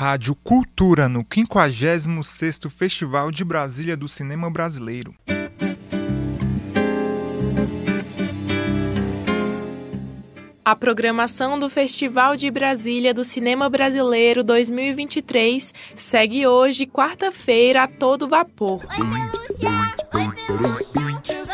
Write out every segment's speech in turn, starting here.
Rádio Cultura no 56º Festival de Brasília do Cinema Brasileiro. A programação do Festival de Brasília do Cinema Brasileiro 2023 segue hoje, quarta-feira, a todo vapor. Oi, Lúcia! Oi, Pelúcia!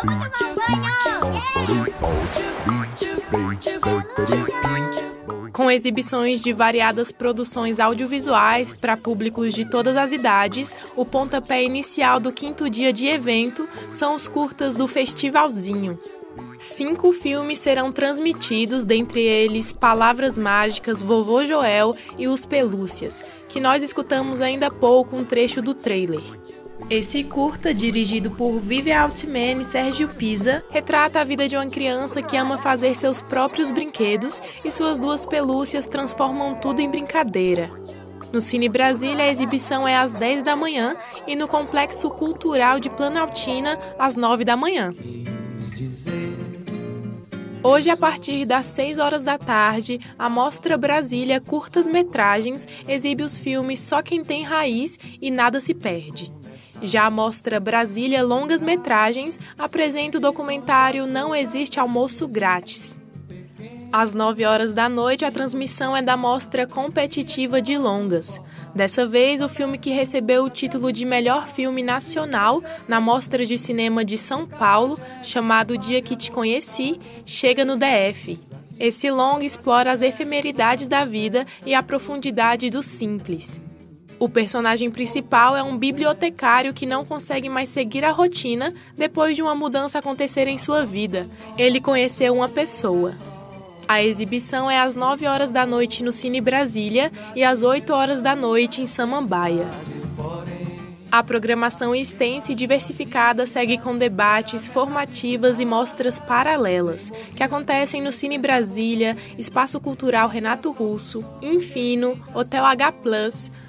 Vamos com exibições de variadas produções audiovisuais para públicos de todas as idades, o pontapé inicial do quinto dia de evento são os curtas do Festivalzinho. Cinco filmes serão transmitidos, dentre eles Palavras Mágicas, Vovô Joel e Os Pelúcias, que nós escutamos ainda há pouco um trecho do trailer. Esse curta, dirigido por Vivi Altman e Sérgio Pisa, retrata a vida de uma criança que ama fazer seus próprios brinquedos e suas duas pelúcias transformam tudo em brincadeira. No Cine Brasília, a exibição é às 10 da manhã e no Complexo Cultural de Planaltina, às 9 da manhã. Hoje, a partir das 6 horas da tarde, a Mostra Brasília Curtas Metragens exibe os filmes Só Quem Tem Raiz e Nada Se Perde. Já a Mostra Brasília Longas Metragens apresenta o documentário Não Existe Almoço Grátis. Às 9 horas da noite, a transmissão é da Mostra Competitiva de Longas. Dessa vez, o filme que recebeu o título de melhor filme nacional na Mostra de Cinema de São Paulo, chamado O Dia que Te Conheci, chega no DF. Esse longa explora as efemeridades da vida e a profundidade do simples. O personagem principal é um bibliotecário que não consegue mais seguir a rotina depois de uma mudança acontecer em sua vida. Ele conheceu uma pessoa. A exibição é às 9 horas da noite no Cine Brasília e às 8 horas da noite em Samambaia. A programação extensa e diversificada segue com debates, formativas e mostras paralelas, que acontecem no Cine Brasília, Espaço Cultural Renato Russo, Infino, Hotel H+,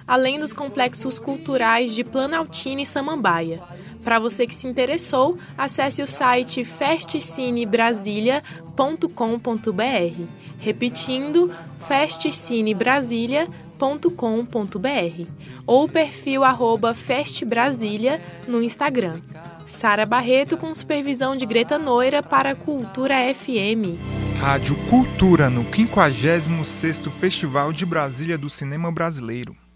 além dos complexos culturais de Planaltina e Samambaia. Para você que se interessou, acesse o site festcinebrasilia.com.br. Repetindo, festcinebrasilia.com.br ou o perfil arroba festbrasilia no Instagram. Sara Barreto com supervisão de Greta Noira para Cultura FM. Rádio Cultura no 56º Festival de Brasília do Cinema Brasileiro.